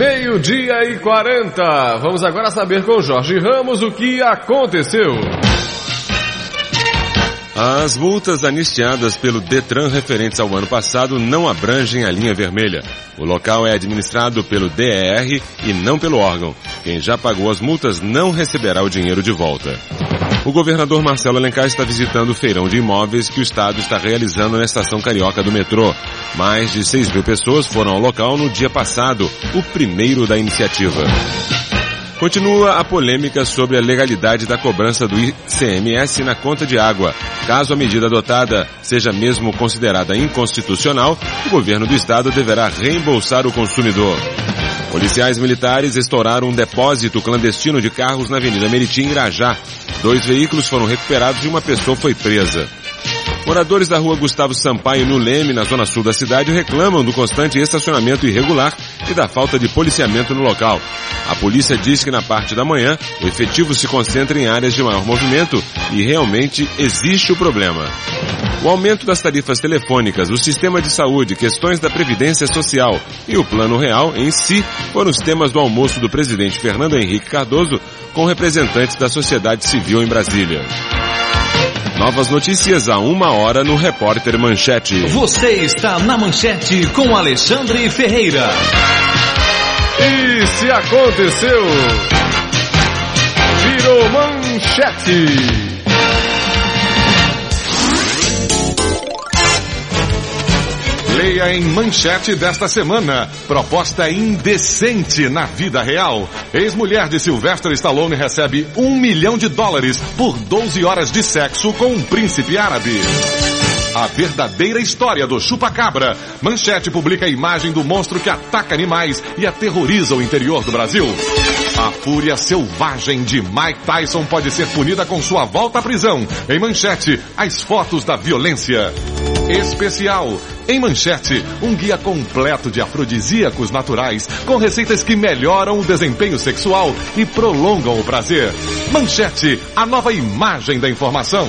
Meio-dia e 40. Vamos agora saber com Jorge Ramos o que aconteceu. As multas anistiadas pelo Detran referentes ao ano passado não abrangem a linha vermelha. O local é administrado pelo DER e não pelo órgão. Quem já pagou as multas não receberá o dinheiro de volta. O governador Marcelo Alencar está visitando o feirão de imóveis que o estado está realizando na estação carioca do metrô. Mais de 6 mil pessoas foram ao local no dia passado, o primeiro da iniciativa. Continua a polêmica sobre a legalidade da cobrança do ICMS na conta de água. Caso a medida adotada seja mesmo considerada inconstitucional, o governo do estado deverá reembolsar o consumidor. Policiais militares estouraram um depósito clandestino de carros na Avenida Meritim, Irajá. Dois veículos foram recuperados e uma pessoa foi presa. Moradores da rua Gustavo Sampaio, no Leme, na zona sul da cidade, reclamam do constante estacionamento irregular e da falta de policiamento no local. A polícia diz que na parte da manhã, o efetivo se concentra em áreas de maior movimento e realmente existe o problema. O aumento das tarifas telefônicas, o sistema de saúde, questões da previdência social e o plano real em si foram os temas do almoço do presidente Fernando Henrique Cardoso com representantes da sociedade civil em Brasília. Novas notícias a uma hora no Repórter Manchete. Você está na Manchete com Alexandre Ferreira. E se aconteceu, virou manchete. Leia em manchete desta semana. Proposta indecente na vida real. Ex-mulher de Sylvester Stallone recebe um milhão de dólares por 12 horas de sexo com um príncipe árabe. A verdadeira história do chupa-cabra. Manchete publica a imagem do monstro que ataca animais e aterroriza o interior do Brasil. A fúria selvagem de Mike Tyson pode ser punida com sua volta à prisão. Em manchete, as fotos da violência. Especial. Em manchete, um guia completo de afrodisíacos naturais com receitas que melhoram o desempenho sexual e prolongam o prazer. Manchete, a nova imagem da informação.